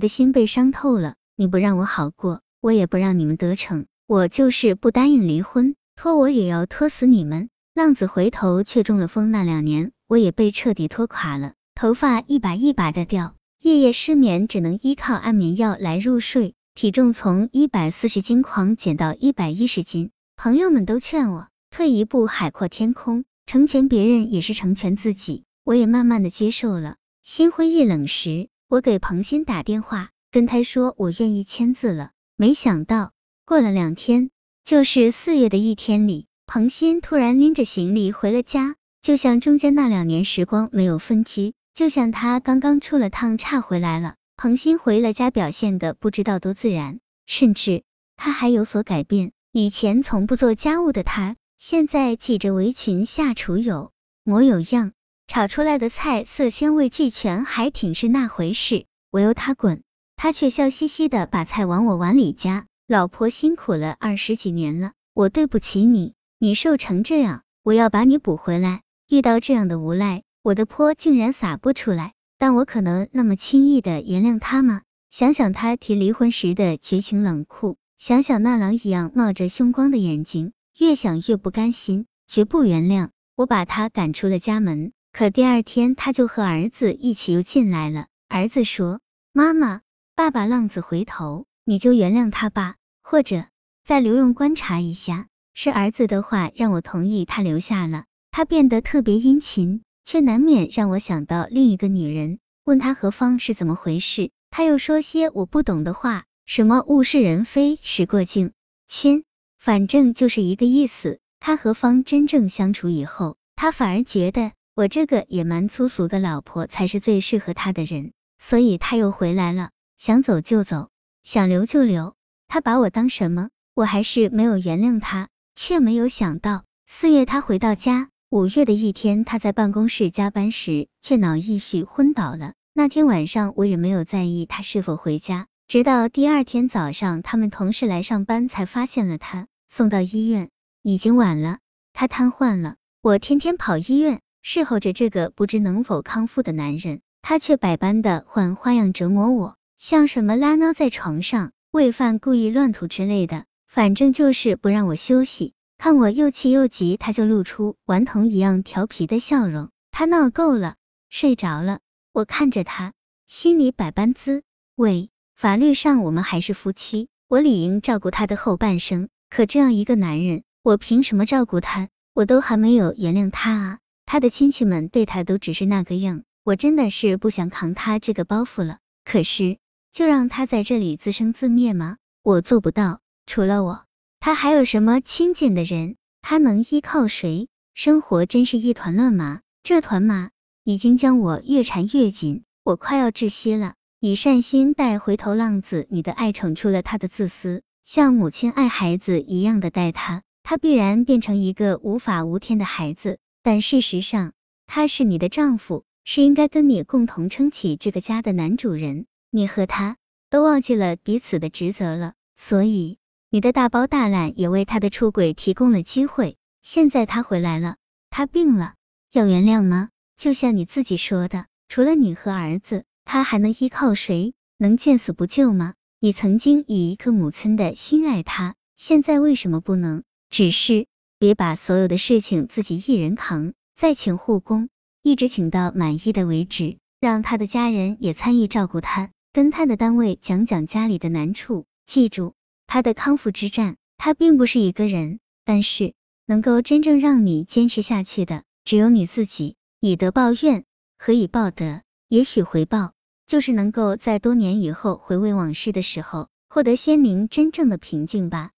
的心被伤透了。你不让我好过，我也不让你们得逞。我就是不答应离婚，拖我也要拖死你们。浪子回头却中了风，那两年我也被彻底拖垮了，头发一把一把的掉，夜夜失眠，只能依靠安眠药来入睡。体重从一百四十斤狂减到一百一十斤，朋友们都劝我退一步海阔天空，成全别人也是成全自己。我也慢慢的接受了。心灰意冷时，我给彭鑫打电话，跟他说我愿意签字了。没想到过了两天，就是四月的一天里，彭鑫突然拎着行李回了家，就像中间那两年时光没有分居，就像他刚刚出了趟差回来了。彭鑫回了家，表现的不知道多自然，甚至他还有所改变。以前从不做家务的他，现在系着围裙下厨，有模有样，炒出来的菜色鲜味俱全，还挺是那回事。我由他滚，他却笑嘻嘻的把菜往我碗里夹。老婆辛苦了二十几年了，我对不起你，你瘦成这样，我要把你补回来。遇到这样的无赖，我的泼竟然洒不出来。但我可能那么轻易的原谅他吗？想想他提离婚时的绝情冷酷，想想那狼一样冒着凶光的眼睛，越想越不甘心，绝不原谅。我把他赶出了家门，可第二天他就和儿子一起又进来了。儿子说：“妈妈，爸爸浪子回头，你就原谅他吧，或者再留用观察一下。”是儿子的话让我同意他留下了。他变得特别殷勤。却难免让我想到另一个女人，问他何方是怎么回事，他又说些我不懂的话，什么物是人非，时过境迁，反正就是一个意思。他和方真正相处以后，他反而觉得我这个野蛮粗俗的老婆才是最适合他的人，所以他又回来了，想走就走，想留就留。他把我当什么？我还是没有原谅他，却没有想到四月他回到家。五月的一天，他在办公室加班时，却脑溢血昏倒了。那天晚上，我也没有在意他是否回家，直到第二天早上，他们同事来上班，才发现了他。送到医院已经晚了，他瘫痪了。我天天跑医院，侍候着这个不知能否康复的男人，他却百般的换花样折磨我，像什么拉挠在床上、喂饭、故意乱吐之类的，反正就是不让我休息。看我又气又急，他就露出顽童一样调皮的笑容。他闹够了，睡着了。我看着他，心里百般滋味。法律上我们还是夫妻，我理应照顾他的后半生。可这样一个男人，我凭什么照顾他？我都还没有原谅他啊！他的亲戚们对他都只是那个样，我真的是不想扛他这个包袱了。可是，就让他在这里自生自灭吗？我做不到。除了我。他还有什么亲近的人？他能依靠谁？生活真是一团乱麻，这团麻已经将我越缠越紧，我快要窒息了。以善心待回头浪子，你的爱宠出了他的自私，像母亲爱孩子一样的待他，他必然变成一个无法无天的孩子。但事实上，他是你的丈夫，是应该跟你共同撑起这个家的男主人。你和他都忘记了彼此的职责了，所以。你的大包大揽也为他的出轨提供了机会，现在他回来了，他病了，要原谅吗？就像你自己说的，除了你和儿子，他还能依靠谁？能见死不救吗？你曾经以一个母亲的心爱他，现在为什么不能？只是别把所有的事情自己一人扛，再请护工，一直请到满意的为止，让他的家人也参与照顾他，跟他的单位讲讲家里的难处，记住。他的康复之战，他并不是一个人，但是能够真正让你坚持下去的，只有你自己。以德报怨，何以报德？也许回报就是能够在多年以后回味往事的时候，获得鲜明真正的平静吧。